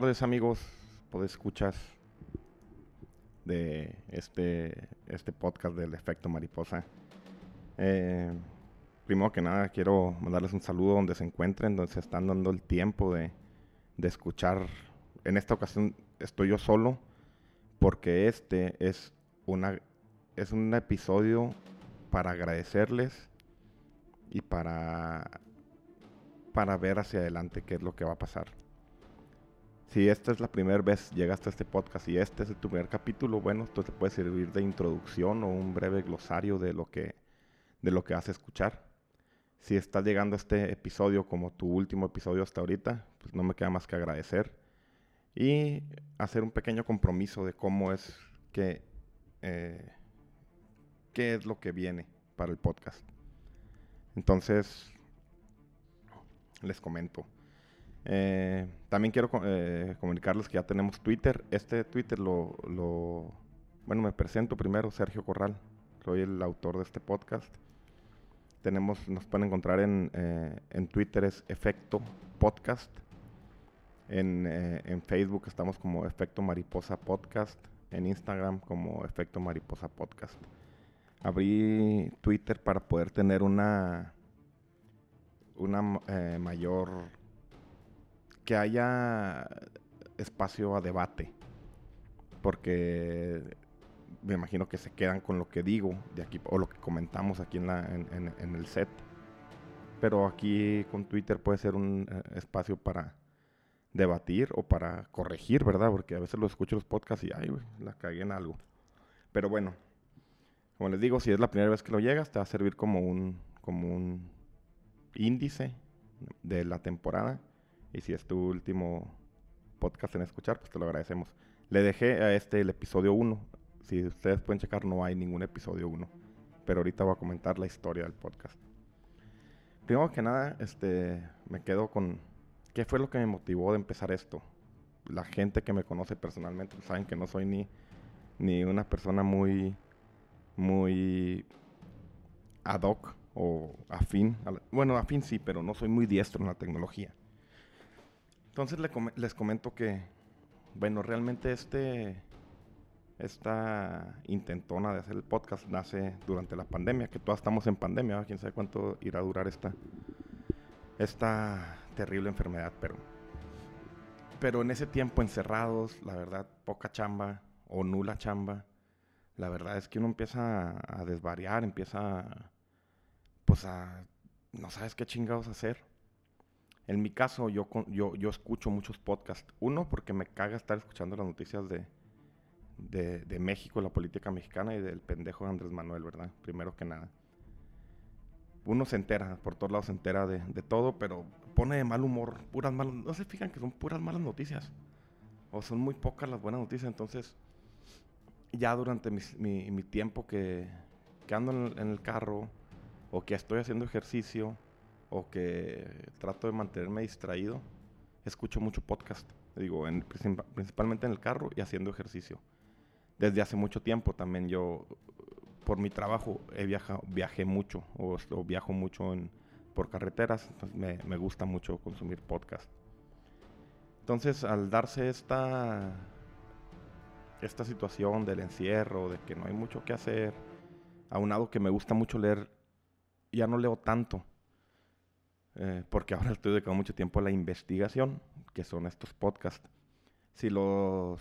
tardes amigos, pues escuchas de este, este podcast del efecto mariposa. Eh, primero que nada quiero mandarles un saludo donde se encuentren, donde se están dando el tiempo de, de escuchar. En esta ocasión estoy yo solo porque este es, una, es un episodio para agradecerles y para, para ver hacia adelante qué es lo que va a pasar. Si esta es la primera vez llegaste a este podcast y este es tu primer capítulo, bueno, esto te puede servir de introducción o un breve glosario de lo que, de lo que vas a escuchar. Si estás llegando a este episodio como tu último episodio hasta ahorita, pues no me queda más que agradecer y hacer un pequeño compromiso de cómo es que, eh, qué es lo que viene para el podcast. Entonces, les comento. Eh, también quiero eh, comunicarles que ya tenemos Twitter. Este Twitter lo, Bueno, me presento primero, Sergio Corral. Soy el autor de este podcast. Tenemos, nos pueden encontrar en, eh, en Twitter, es Efecto Podcast. En, en, Facebook estamos como Efecto Mariposa Podcast. En Instagram como Efecto Mariposa Podcast. Abrí Twitter para poder tener una, una mayor que haya espacio a debate. Porque me imagino que se quedan con lo que digo de aquí o lo que comentamos aquí en, la, en, el set. Pero aquí con Twitter puede ser un eh, espacio para debatir o para corregir, ¿verdad? Porque a veces lo escucho los podcasts y, ay, la cagué en algo. Pero bueno, como les digo, si es la primera vez que lo llegas, te va a servir como un, como un índice de la temporada y si es tu último podcast en escuchar, pues te lo agradecemos. Le dejé a este el episodio 1. Si ustedes pueden checar, no hay ningún episodio 1. Pero ahorita voy a comentar la historia del podcast. Primero que nada, este, me quedo con qué fue lo que me motivó de empezar esto. La gente que me conoce personalmente pues, saben que no soy ni, ni una persona muy, muy ad hoc o afín. bueno, afín sí, pero no soy muy diestro en la tecnología. Entonces les comento que, bueno, realmente este, esta intentona de hacer el podcast nace durante la pandemia, que todos estamos en pandemia, quién sabe cuánto irá a durar esta, esta terrible enfermedad, pero, pero en ese tiempo encerrados, la verdad, poca chamba o nula chamba, la verdad es que uno empieza a, a desvariar, empieza, pues a, no sabes qué chingados hacer. En mi caso, yo, yo, yo escucho muchos podcasts. Uno, porque me caga estar escuchando las noticias de, de, México, la política mexicana y del pendejo de Andrés Manuel, ¿verdad? Primero que nada. Uno se entera, por todos lados se entera de, todo, pero pone de mal humor, puras malas... No se fijan que son puras malas noticias. O son muy pocas las buenas noticias. Entonces, ya durante mi, mi, tiempo que, que ando en el carro o que estoy haciendo ejercicio o que trato de mantenerme distraído, escucho mucho podcast. Digo, principalmente en el carro y haciendo ejercicio. Desde hace mucho tiempo también yo, por mi trabajo, he viajado, viajé mucho o, viajo mucho por carreteras. Me, gusta mucho consumir podcast. Entonces, al darse esta, esta situación del encierro, de que no hay mucho que hacer, aunado que me gusta mucho leer, ya no leo tanto eh, porque ahora estoy dedicando mucho tiempo a la investigación, que son estos podcasts. Si los,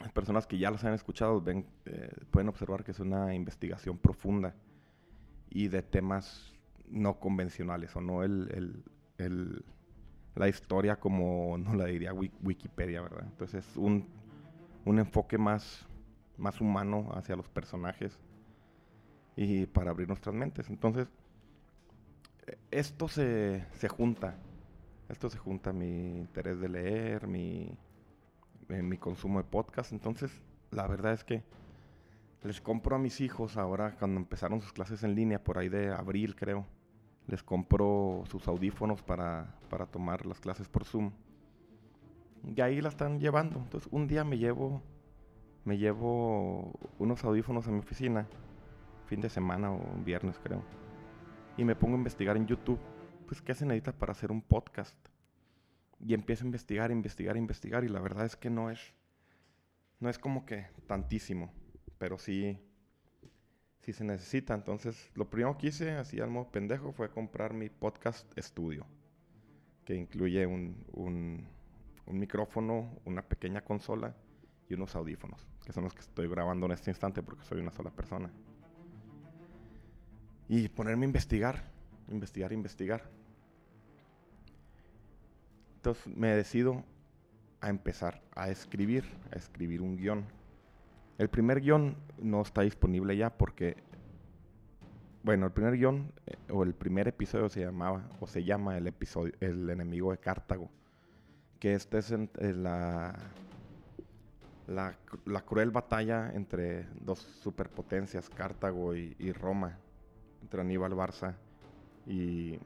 las personas que ya los han escuchado ven, eh, pueden observar que es una investigación profunda y de temas no convencionales, o no el, el, la historia como no la diría Wikipedia, ¿verdad? Entonces es un, un enfoque más, más humano hacia los personajes y para abrir nuestras mentes. Entonces, esto se, junta. Esto se junta mi interés de leer, mi, eh, mi consumo de podcast. Entonces, la verdad es que les compro a mis hijos ahora cuando empezaron sus clases en línea, por ahí de abril creo. Les compro sus audífonos para, para tomar las clases por Zoom. Y ahí la están llevando. Entonces, un día me llevo, me llevo unos audífonos a mi oficina. Fin de semana o viernes creo y me pongo a investigar en YouTube, pues qué se necesita para hacer un podcast. Y empiezo a investigar, investigar, investigar. Y la verdad es que no es, no es como que tantísimo, pero sí, sí se necesita. Entonces, lo primero que hice, así al modo pendejo, fue comprar mi podcast estudio, que incluye un, un, un micrófono, una pequeña consola y unos audífonos, que son los que estoy grabando en este instante porque soy una sola persona. Y ponerme a investigar, investigar, investigar. Entonces me decido a empezar a escribir, a escribir un guion. El primer guion no está disponible ya porque, bueno, el primer guion eh, o el primer episodio se llamaba o se llama el episodio El enemigo de Cartago, que este es en la la, cruel batalla entre dos superpotencias, Cartago y, Roma, entre Aníbal Barça y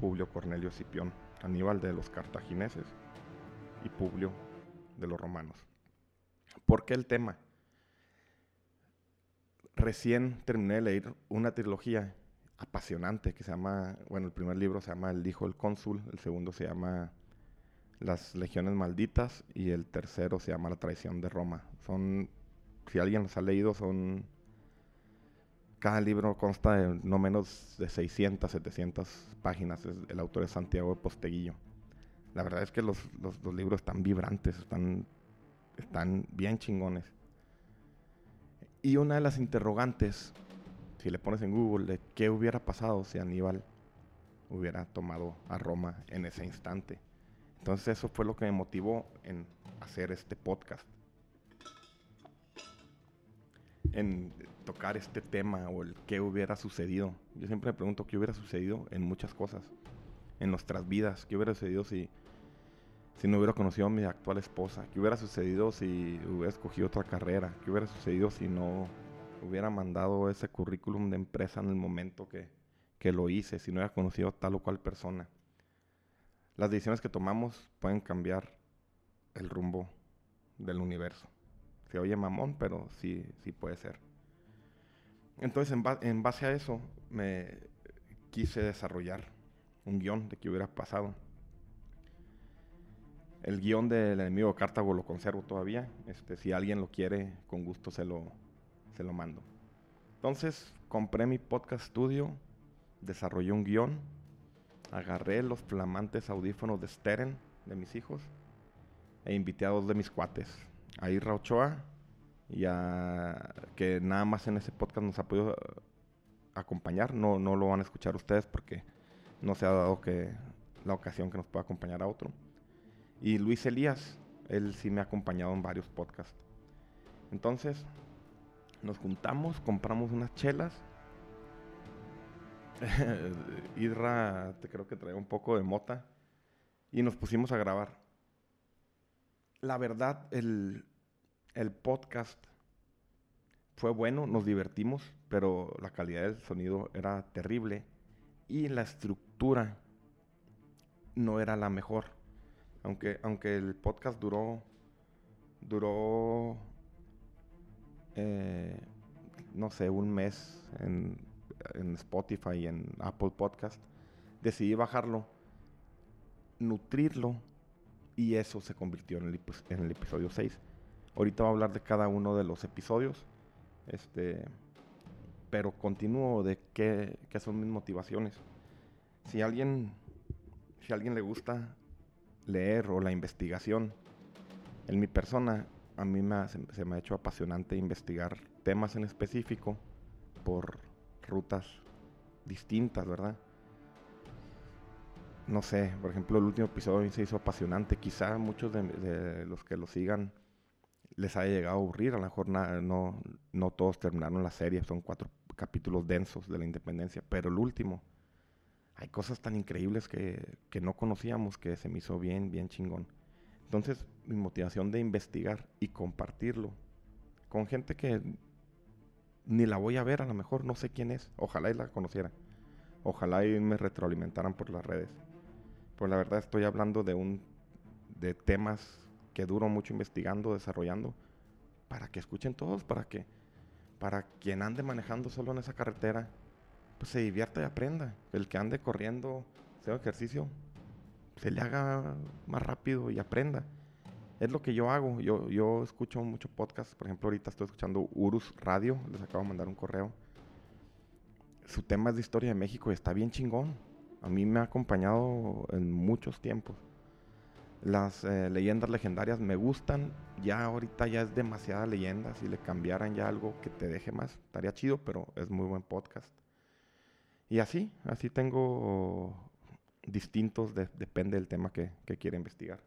Publio Cornelio Escipión. Aníbal de los cartagineses y Publio de los romanos. ¿Por qué el tema? Recién terminé de leer una trilogía apasionante que se llama, bueno, el primer libro se llama El Hijo del Cónsul, el segundo se llama Las Legiones Malditas y el tercero se llama La Traición de Roma. Son, si alguien los ha leído, son cada libro consta de no menos de 600, 700 páginas. El autor es Santiago de Posteguillo. La verdad es que los, los, libros están vibrantes, están, están bien chingones. Y una de las interrogantes, si le pones en Google, de qué hubiera pasado si Aníbal hubiera tomado a Roma en ese instante. Entonces eso fue lo que me motivó en hacer este podcast. En tocar este tema o el qué hubiera sucedido. Yo siempre me pregunto qué hubiera sucedido en muchas cosas, en nuestras vidas, qué hubiera sucedido si, si no hubiera conocido a mi actual esposa, qué hubiera sucedido si hubiera escogido otra carrera, qué hubiera sucedido si no hubiera mandado ese currículum de empresa en el momento que, que lo hice, si no hubiera conocido a tal o cual persona. Las decisiones que tomamos pueden cambiar el rumbo del universo. Se oye mamón, pero sí, sí puede ser. Entonces, en, ba en, base a eso, me quise desarrollar un guion de qué hubiera pasado. El guion del enemigo Cartago lo conservo todavía. Este, si alguien lo quiere, con gusto se lo, se lo mando. Entonces, compré mi podcast studio, desarrollé un guion, agarré los flamantes audífonos de Steren de mis hijos e invité a dos de mis cuates, a Irra Ochoa y a, que nada más en ese podcast nos ha podido acompañar. No, no lo van a escuchar ustedes porque no se ha dado que la ocasión que nos pueda acompañar a otro. Y Luis Elías, él sí me ha acompañado en varios podcasts. Entonces, nos juntamos, compramos unas chelas. Irra, te creo que trae un poco de mota. Y nos pusimos a grabar. La verdad, el, el podcast fue bueno, nos divertimos, pero la calidad del sonido era terrible y la estructura no era la mejor. Aunque, aunque el podcast duró, duró, eh, no sé, un mes en, en Spotify y en Apple Podcast, decidí bajarlo, nutrirlo y eso se convirtió en el, episodio 6 Ahorita voy a hablar de cada uno de los episodios. Este, pero continúo de qué, qué son mis motivaciones. Si alguien, si alguien le gusta leer o la investigación, en mi persona, a mí me se, me ha hecho apasionante investigar temas en específico por rutas distintas, ¿verdad? No sé, por ejemplo, el último episodio se hizo apasionante. Quizá muchos de, los que lo sigan les haya llegado a aburrir. A lo mejor no, no todos terminaron la serie, son cuatro capítulos densos de la independencia, pero el último, hay cosas tan increíbles que, que no conocíamos que se me hizo bien, bien chingón. Entonces, mi motivación de investigar y compartirlo con gente que ni la voy a ver, a lo mejor no sé quién es, ojalá y la conociera, ojalá y me retroalimentaran por las redes. Pues la verdad estoy hablando de un de temas que duro mucho investigando, desarrollando, para que escuchen todos, para que para quien ande manejando solo en esa carretera, pues se divierta y aprenda. El que ande corriendo, haciendo ejercicio, se le haga más rápido y aprenda. Es lo que yo hago. Yo, yo escucho mucho podcast. Por ejemplo, ahorita estoy escuchando Urus Radio. Les acabo de mandar un correo. Su tema es de historia de México y está bien chingón. A mí me ha acompañado en muchos tiempos. Las eh, leyendas legendarias me gustan. Ya ahorita ya es demasiada leyenda. Si le cambiaran ya algo que te deje más, estaría chido, pero es muy buen podcast. Y así, así tengo distintos, depende del tema que, que quiera investigar.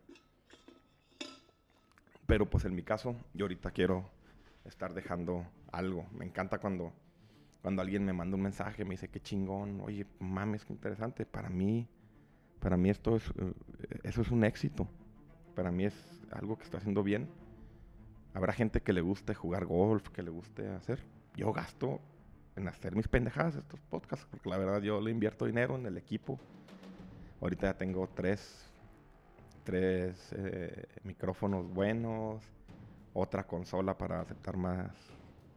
Pero pues en mi caso, yo ahorita quiero estar dejando algo. Me encanta cuando, cuando alguien me manda un mensaje, me dice qué chingón, oye, mames, qué interesante. Para mí, para mí esto es, eh, eso es un éxito. Para mí es algo que está haciendo bien. Habrá gente que le guste jugar golf, que le guste hacer. Yo gasto en hacer mis pendejadas estos podcasts, porque la verdad yo le invierto dinero en el equipo. Ahorita ya tengo tres, tres eh, micrófonos buenos, otra consola para aceptar más,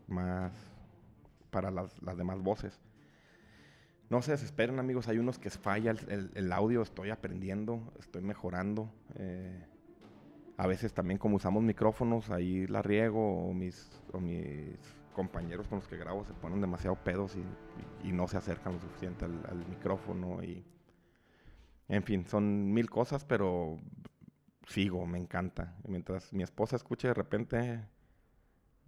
más para las, las demás voces. No se desesperen, amigos. Hay unos que falla el, audio. Estoy aprendiendo, estoy mejorando. Eh, a veces también como usamos micrófonos, ahí la riego o mis, compañeros con los que grabo se ponen demasiado pedos y, no se acercan lo suficiente al, micrófono. Y, en fin, son mil cosas, pero sigo, me encanta. Mientras mi esposa escuche de repente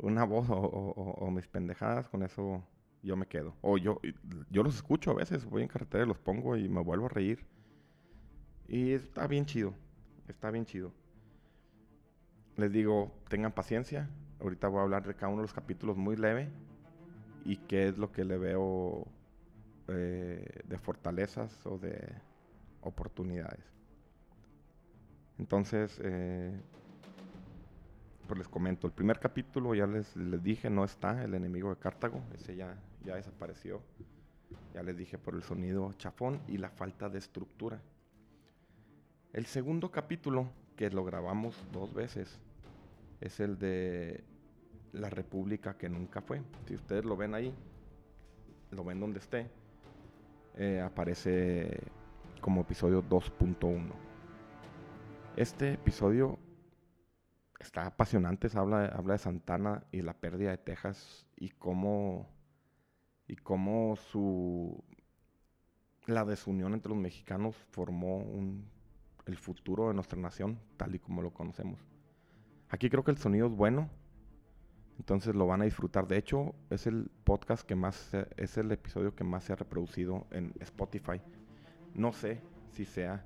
una voz o mis pendejadas, con eso yo me quedo. O yo, yo los escucho a veces, voy en carretera, los pongo y me vuelvo a reír. Y está bien chido, está bien chido. Les digo, tengan paciencia. Ahorita voy a hablar de cada uno de los capítulos muy leve y qué es lo que le veo eh, de fortalezas o de oportunidades. Entonces, eh, les comento, el primer capítulo ya les, les dije, no está el enemigo de Cartago, ese ya, ya desapareció. Ya les dije por el sonido chafón y la falta de estructura. El segundo capítulo, que lo grabamos dos veces, es el de la república que nunca fue. Si ustedes lo ven ahí, lo ven donde esté, eh, aparece como episodio 2.1. Este episodio está apasionante, habla, habla de Santana y la pérdida de Texas y cómo y cómo su la desunión entre los mexicanos formó el futuro de nuestra nación tal y como lo conocemos. Aquí creo que el sonido es bueno, entonces lo van a disfrutar. De hecho, es el podcast que más, es el episodio que más se ha reproducido en Spotify. No sé si sea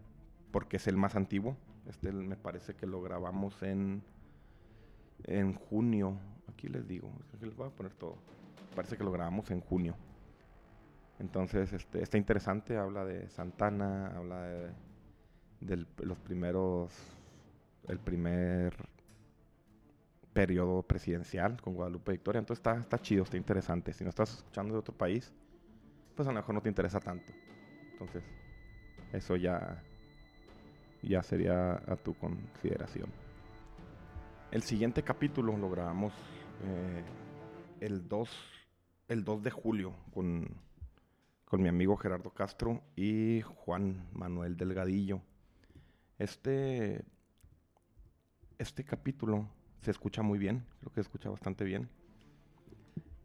porque es el más antiguo. Este me parece que lo grabamos en, en junio. Aquí les digo, les voy a poner todo parece que lo grabamos en junio. Entonces, este, está interesante, habla de Santana, habla de, los primeros, el primer periodo presidencial con Guadalupe Victoria. Entonces está, está chido, está interesante. Si no estás escuchando de otro país, pues a lo mejor no te interesa tanto. Entonces, eso ya, ya sería a tu consideración. El siguiente capítulo lo grabamos eh, el 2 el 2 de julio con, mi amigo Gerardo Castro y Juan Manuel Delgadillo. Este, este capítulo se escucha muy bien, creo que se escucha bastante bien.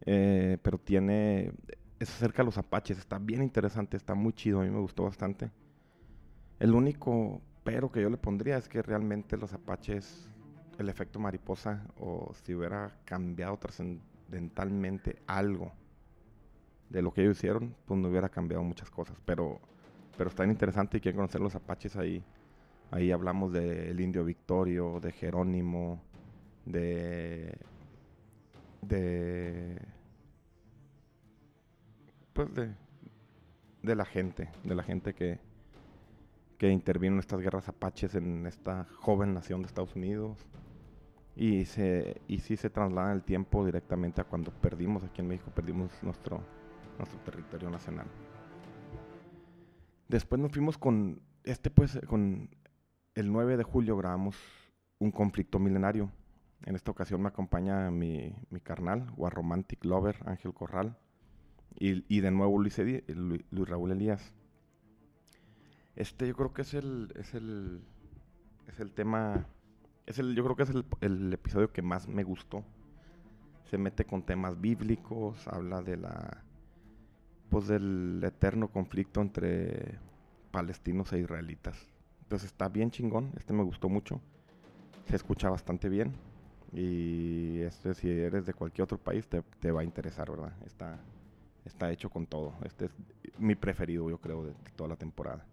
Eh, pero tiene. Es acerca de los apaches, está bien interesante, está muy chido, a mí me gustó bastante. El único pero que yo le pondría es que realmente los apaches, el efecto mariposa, o si hubiera cambiado trascendentalmente algo de lo que ellos hicieron, pues no hubiera cambiado muchas cosas. Pero, pero está interesante y quieren conocer los apaches ahí. Ahí hablamos del indio Victorio, de Jerónimo, de. de. pues de. de la gente, de la gente que. que intervino en estas guerras apaches en esta joven nación de Estados Unidos. Y, se, y sí se traslada el tiempo directamente a cuando perdimos aquí en México, perdimos nuestro, nuestro territorio nacional. Después nos fuimos con, este pues, con el 9 de julio grabamos un conflicto milenario. En esta ocasión me acompaña mi, mi carnal, Romantic Lover, Ángel Corral, y, y de nuevo Luis, Luis, Raúl Elías. Este yo creo que es el, es el, es el tema, es el, yo creo que es el, episodio que más me gustó. Se mete con temas bíblicos, habla de la, pues del eterno conflicto entre palestinos e israelitas. Entonces está bien chingón, este me gustó mucho, se escucha bastante bien y este si eres de cualquier otro país te, te va a interesar, ¿verdad? Está, está hecho con todo. Este es mi preferido, yo creo, de, de toda la temporada.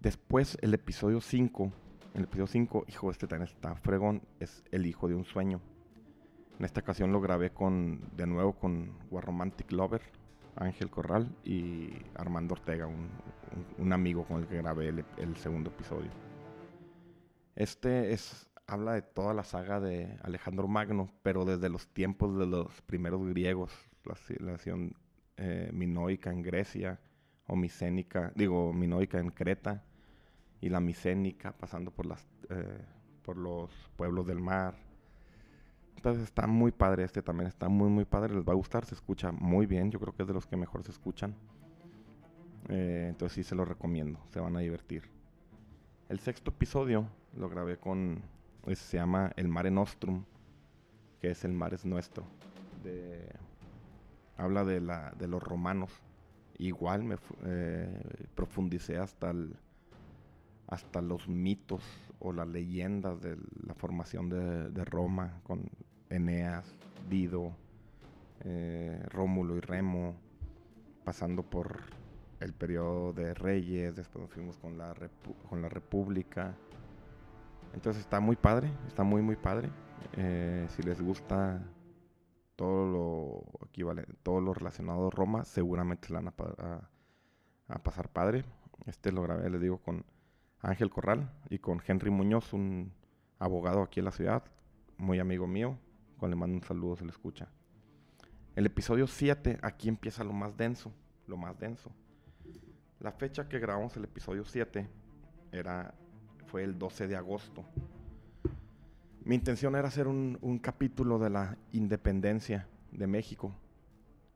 Después el episodio 5, el episodio 5, hijo, este también está fregón, es El hijo de un sueño. En esta ocasión lo grabé con, de nuevo con War Romantic Lover, Ángel Corral y Armando Ortega, un, amigo con el que grabé el, el segundo episodio. Este es, habla de toda la saga de Alejandro Magno, pero desde los tiempos de los primeros griegos, la civilización eh, minoica en Grecia, o micénica, digo, minoica en Creta, y la micénica pasando por, las, eh, por los pueblos del mar. Entonces está muy padre este también, está muy muy padre, les va a gustar, se escucha muy bien, yo creo que es de los que mejor se escuchan. Eh, entonces sí se lo recomiendo, se van a divertir. El sexto episodio lo grabé con, se llama El Mare Nostrum, que es El Mar es Nuestro. Habla de, la, de los romanos. Igual me eh, profundicé hasta, el- hasta los mitos o las leyendas de la formación de, Roma con Eneas, Dido, eh, Rómulo y Remo, pasando por el periodo de Reyes, después nos fuimos con la, con la República. Entonces está muy padre, está muy muy padre. Eh, si les gusta todo lo equivalente, todo lo relacionado a Roma, seguramente se la van a- a pasar padre. Este lo grabé, les digo, con Ángel Corral y con Henry Muñoz, un abogado aquí en la ciudad, muy amigo mío, con le mando un saludo, se le escucha. El episodio 7, aquí empieza lo más denso, lo más denso. La fecha que grabamos el episodio 7 era, fue el 12 de agosto. Mi intención era hacer un capítulo de la independencia de México.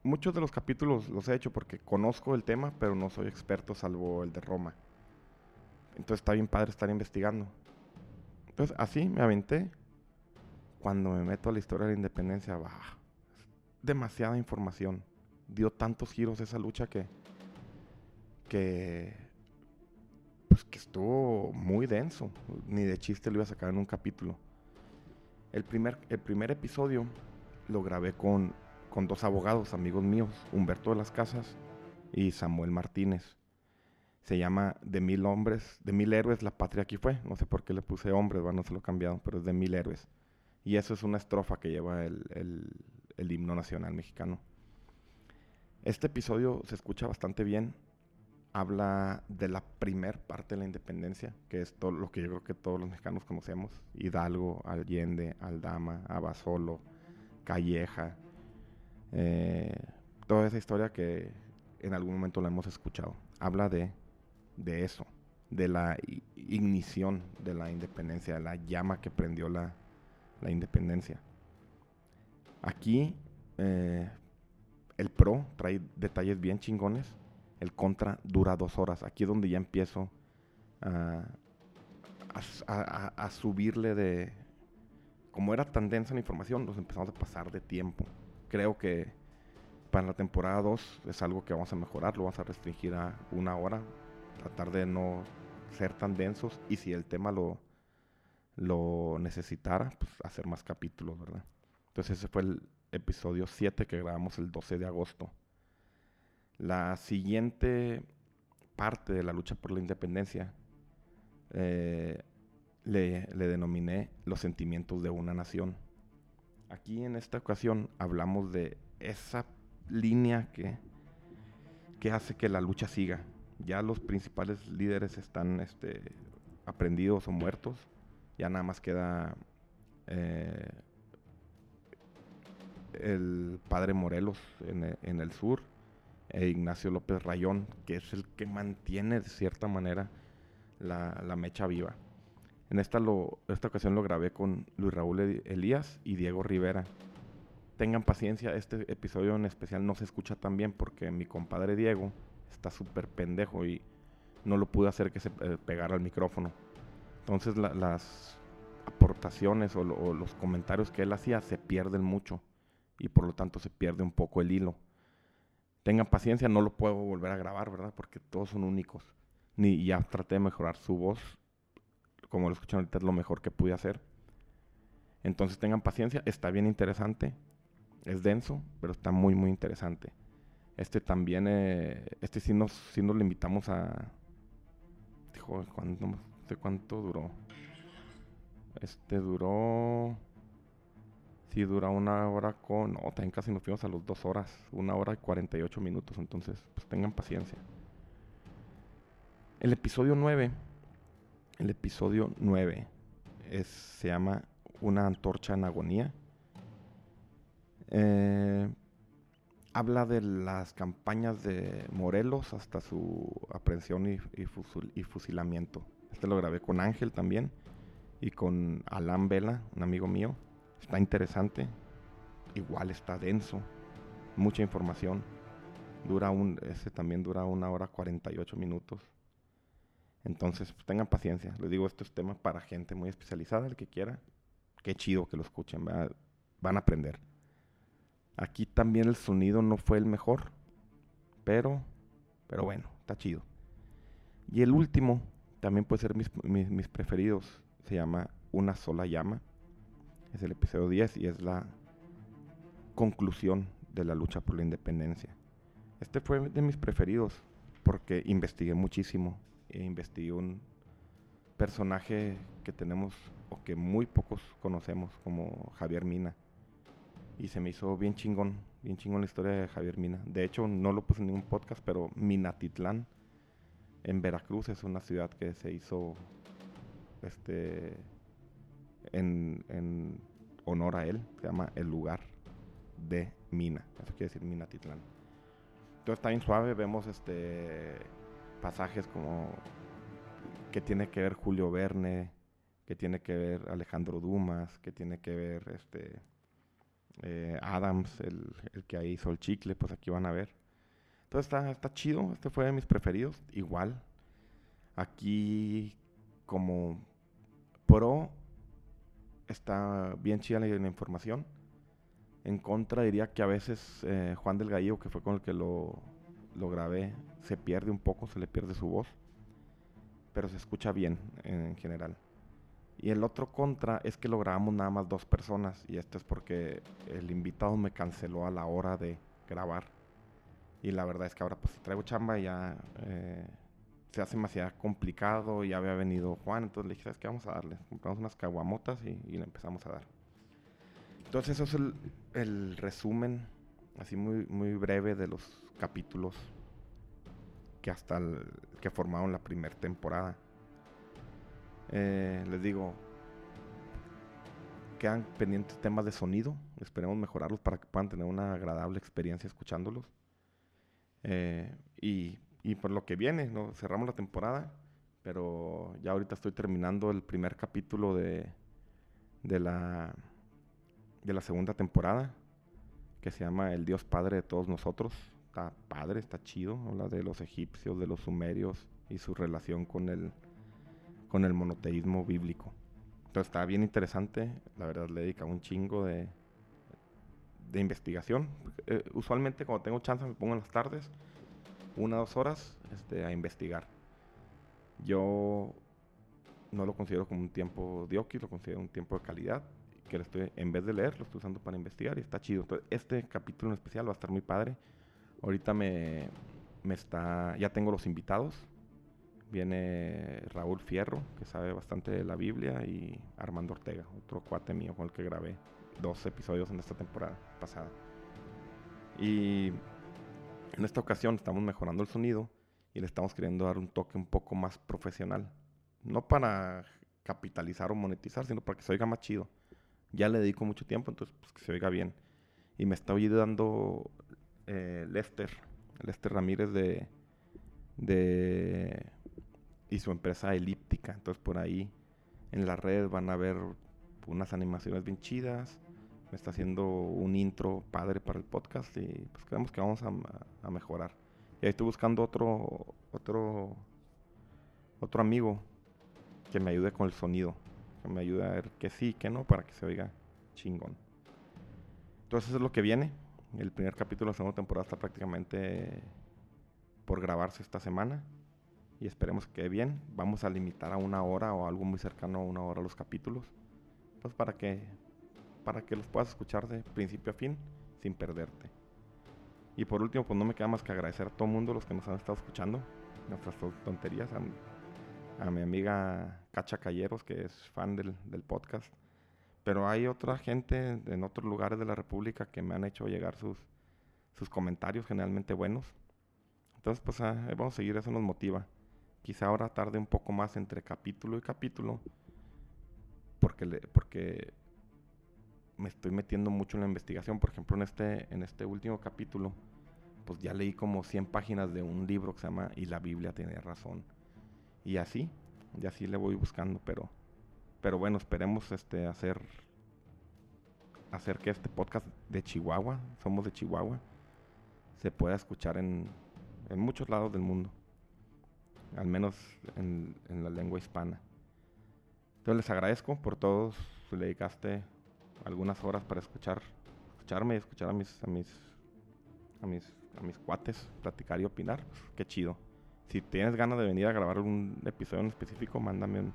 Muchos de los capítulos los he hecho porque conozco el tema, pero no soy experto salvo el de Roma. Entonces está bien padre estar investigando. Entonces así me aventé. Cuando me meto a la historia de la independencia, bah, demasiada información. Dio tantos giros esa lucha que que pues que estuvo muy denso. Ni de chiste lo iba a sacar en un capítulo. El primer, el primer episodio lo grabé con, con dos abogados, amigos míos, Humberto de las Casas y Samuel Martínez. Se llama De Mil Hombres, De Mil Héroes, la patria aquí fue. No sé por qué le puse hombres, bueno, no se lo he cambiado, pero es De Mil Héroes. Y eso es una estrofa que lleva el, el- el himno nacional mexicano. Este episodio se escucha bastante bien. Habla de la primer parte de la independencia, que es todo lo que yo creo que todos los mexicanos conocemos. Hidalgo, Allende, Aldama, Abasolo, Calleja. eh, toda esa historia que en algún momento la hemos escuchado. Habla de, de eso, de la ignición de la independencia, de la llama que prendió la, la independencia. Aquí eh, el pro trae detalles bien chingones. El contra dura dos horas. Aquí es donde ya empiezo a- a- a subirle de... Como era tan densa la información, nos empezamos a pasar de tiempo. Creo que para la temporada 2 es algo que vamos a mejorar. Lo vamos a restringir a una hora. Tratar de no ser tan densos. Y si el tema lo, lo necesitara, pues hacer más capítulos, ¿verdad? Entonces ese fue el episodio 7 que grabamos el 12 de agosto. La siguiente parte de la lucha por la independencia eh, le, le denominé los sentimientos de una nación. Aquí en esta ocasión hablamos de esa línea que, que hace que la lucha siga. Ya los principales líderes están este, aprendidos o muertos. Ya nada más queda eh, el padre Morelos en e- en el sur e Ignacio López Rayón, que es el que mantiene de cierta manera la, mecha viva. En esta, esta ocasión lo grabé con Luis Raúl Elías y Diego Rivera. Tengan paciencia, este episodio en especial no se escucha tan bien porque mi compadre Diego está súper pendejo y no lo pude hacer que se eh, pegara al micrófono. Entonces las aportaciones o, los comentarios que él hacía se pierden mucho y por lo tanto se pierde un poco el hilo. Tengan paciencia, no lo puedo volver a grabar, ¿verdad? Porque todos son únicos. Ni ya traté de mejorar su voz, como lo escuchan ahorita es lo mejor que pude hacer. Entonces tengan paciencia, está bien interesante, es denso, pero está muy muy interesante. Este también, eh, este sí nos, sí nos lo invitamos a... Dijo, ¿cuánto, cuánto duró? Este duró... Sí, dura una hora con... No, también casi nos fuimos a los dos horas. Una hora y 48 minutos. Entonces, pues tengan paciencia. El episodio 9. El episodio 9 es, se llama Una antorcha en agonía. Eh, habla de las campañas de Morelos hasta su aprehensión y, y, fusilamiento. Este lo grabé con Ángel también y con Alan Vela, un amigo mío. Está interesante, igual está denso, mucha información. Dura un, ese también dura una hora 48 minutos. Entonces, pues, tengan paciencia. Les digo, esto es tema para gente muy especializada, el que quiera. Qué chido que lo escuchen, van a aprender. Aquí también el sonido no fue el mejor, pero, pero bueno, está chido. Y el último, también puede ser mis, mis, preferidos, se llama Una sola llama. Es el episodio 10 y es la conclusión de la lucha por la independencia. Este fue de mis preferidos porque investigué muchísimo e investigué un personaje que tenemos o que muy pocos conocemos como Javier Mina y se me hizo bien chingón, bien chingón la historia de Javier Mina. De hecho, no lo puse en ningún podcast, pero Minatitlán, en Veracruz, es una ciudad que se hizo este en, honor a él, se llama el lugar de Mina, eso quiere decir Minatitlán. Entonces está bien suave, vemos este pasajes como que tiene que ver Julio Verne, que tiene que ver Alejandro Dumas, que tiene que ver este eh, Adams, el, que ahí hizo el chicle, pues aquí van a ver. Entonces está, está chido, este fue de mis preferidos, igual. Aquí como pro está bien chida la, información. En contra diría que a veces eh, Juan del Gallo, que fue con el que lo, lo grabé, se pierde un poco, se le pierde su voz. Pero se escucha bien en general. Y el otro contra es que lo grabamos nada más dos personas. Y esto es porque el invitado me canceló a la hora de grabar. Y la verdad es que ahora pues traigo chamba ya eh, se hace demasiado complicado. Ya había venido Juan, entonces le dije, ¿sabes qué vamos a darle? Compramos unas caguamotas y, le empezamos a dar. Entonces eso es el, resumen, así muy, muy breve de los capítulos que hasta que formaron la primera temporada. Eh, les digo, quedan pendientes temas de sonido. Esperemos mejorarlos para que puedan tener una agradable experiencia escuchándolos. Eh, y, por lo que viene, ¿no? cerramos la temporada, pero ya ahorita estoy terminando el primer capítulo de, de, la, de la segunda temporada, que se llama El Dios Padre de todos nosotros. Está padre, está chido. Habla de los egipcios, de los sumerios y su relación con el, con el monoteísmo bíblico. Entonces está bien interesante, la verdad le dedica un chingo de, de investigación. Eh, usualmente cuando tengo chance me pongo en las tardes, una o dos horas, este, a investigar. Yo no lo considero como un tiempo de oki, lo considero un tiempo de calidad, que lo estoy, en vez de leer, lo estoy usando para investigar y está chido. Entonces, este capítulo en especial va a estar muy padre. Ahorita me, me está, ya tengo los invitados, Viene Raúl Fierro, que sabe bastante de la Biblia, y Armando Ortega, otro cuate mío con el que grabé dos episodios en esta temporada pasada. Y en esta ocasión estamos mejorando el sonido y le estamos queriendo dar un toque un poco más profesional. No para capitalizar o monetizar, sino para que se oiga más chido. Ya le dedico mucho tiempo, entonces pues, que se oiga bien. Y me está ayudando eh, Lester, Lester Ramírez de, de y su empresa elíptica. Entonces por ahí en la red van a ver unas animaciones bien chidas. Me está haciendo un intro padre para el podcast y pues creemos que vamos a, mejorar. Y ahí estoy buscando otro, otro otro amigo que me ayude con el sonido. Que me ayude a ver que sí, que no, para que se oiga chingón. Entonces eso es lo que viene. El primer capítulo de la segunda temporada está prácticamente por grabarse esta semana. Y esperemos que bien. Vamos a limitar a una hora o algo muy cercano a una hora los capítulos. Pues para que, para que los puedas escuchar de principio a fin sin perderte. Y por último, pues no me queda más que agradecer a todo el mundo los que nos han estado escuchando. Nuestras tonterías. A, mi amiga Cacha Calleros, que es fan del, del podcast pero hay otra gente en otros lugares de la República que me han hecho llegar sus, sus comentarios generalmente buenos. Entonces, pues ah, vamos a seguir, eso nos motiva. Quizá ahora tarde un poco más entre capítulo y capítulo, porque, porque me estoy metiendo mucho en la investigación. Por ejemplo, en este, en este último capítulo, pues ya leí como 100 páginas de un libro que se llama Y la Biblia tiene razón. Y así, y así le voy buscando, pero pero bueno, esperemos este, hacer, hacer que este podcast de Chihuahua, somos de Chihuahua, se pueda escuchar en, en muchos lados del mundo. Al menos en, en, la lengua hispana. Entonces les agradezco por todos. Le dedicaste algunas horas para escuchar, escucharme y escuchar a mis, a mis, a mis, a mis cuates, platicar y opinar. Pues, qué chido. Si tienes ganas de venir a grabar un episodio en específico, mándame un,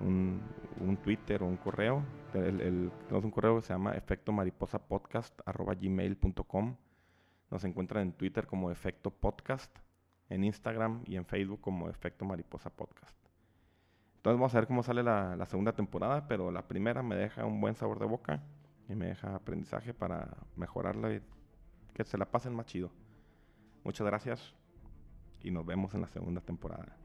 un, un Twitter o un correo. El, tenemos un correo que se llama efecto mariposa podcast gmail.com. Nos encuentran en Twitter como efecto podcast, en Instagram y en Facebook como efecto mariposa podcast. Entonces vamos a ver cómo sale la, segunda temporada, pero la primera me deja un buen sabor de boca y me deja aprendizaje para mejorarla y que se la pasen más chido. Muchas gracias y nos vemos en la segunda temporada.